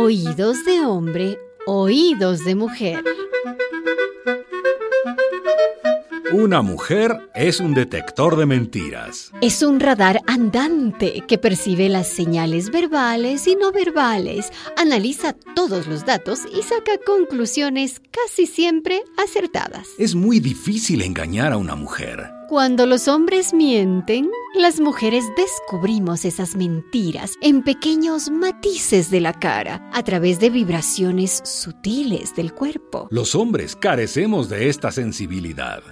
Oídos de hombre, oídos de mujer. Una mujer es un detector de mentiras. Es un radar andante que percibe las señales verbales y no verbales, analiza todos los datos y saca conclusiones casi siempre acertadas. Es muy difícil engañar a una mujer. Cuando los hombres mienten, las mujeres descubrimos esas mentiras en pequeños matices de la cara, a través de vibraciones sutiles del cuerpo. Los hombres carecemos de esta sensibilidad.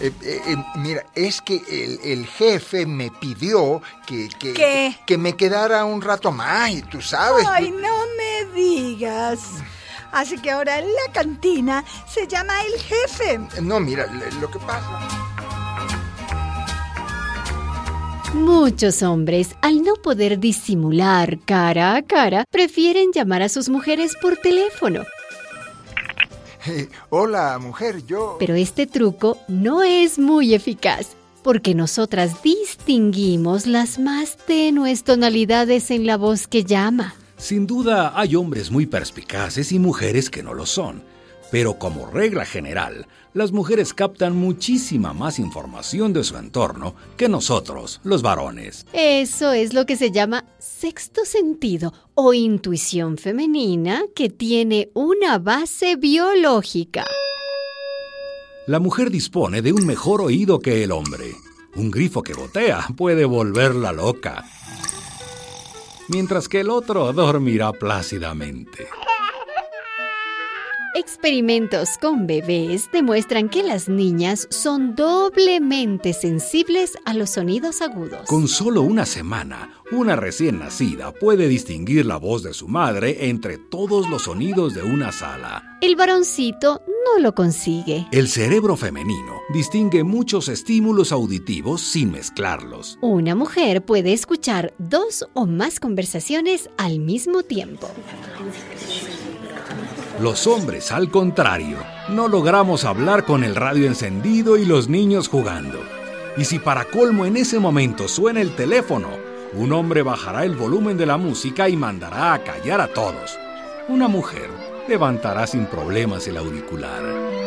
Eh, eh, eh, mira, es que el, jefe me pidió que, que, que me quedara un rato más, y tú sabes. Ay, no me digas. Así que ahora en la cantina se llama el jefe. No, mira, lo que pasa. Muchos hombres, al no poder disimular cara a cara, prefieren llamar a sus mujeres por teléfono hola, mujer, yo... Pero este truco no es muy eficaz, porque nosotras distinguimos las más tenues tonalidades en la voz que llama. Sin duda hay hombres muy perspicaces y mujeres que no lo son pero como regla general, las mujeres captan muchísima más información de su entorno que nosotros, los varones. Eso es lo que se llama sexto sentido o intuición femenina que tiene una base biológica. La mujer dispone de un mejor oído que el hombre. Un grifo que gotea puede volverla loca, mientras que el otro dormirá plácidamente. Experimentos con bebés demuestran que las niñas son doblemente sensibles a los sonidos agudos. Con solo una semana, una recién nacida puede distinguir la voz de su madre entre todos los sonidos de una sala. El varoncito no lo consigue. El cerebro femenino distingue muchos estímulos auditivos sin mezclarlos. Una mujer puede escuchar dos o más conversaciones al mismo tiempo. Los hombres, al contrario, no logramos hablar con el radio encendido y los niños jugando. Y si para colmo en ese momento suena el teléfono, un hombre bajará el volumen de la música y mandará a callar a todos. Una mujer levantará sin problemas el auricular.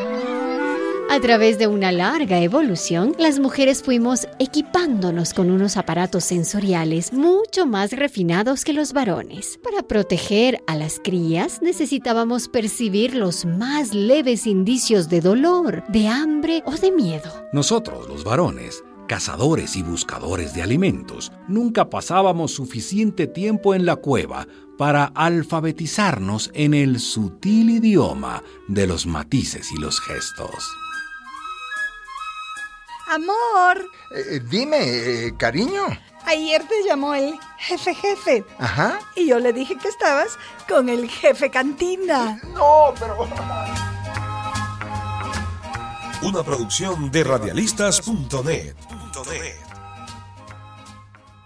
A través de una larga evolución, las mujeres fuimos equipándonos con unos aparatos sensoriales mucho más refinados que los varones. Para proteger a las crías necesitábamos percibir los más leves indicios de dolor, de hambre o de miedo. Nosotros, los varones, cazadores y buscadores de alimentos, nunca pasábamos suficiente tiempo en la cueva para alfabetizarnos en el sutil idioma de los matices y los gestos. Amor. Eh, eh, dime, eh, cariño. Ayer te llamó el jefe jefe. Ajá. Y yo le dije que estabas con el jefe cantina. No, pero... Una producción de radialistas.net punto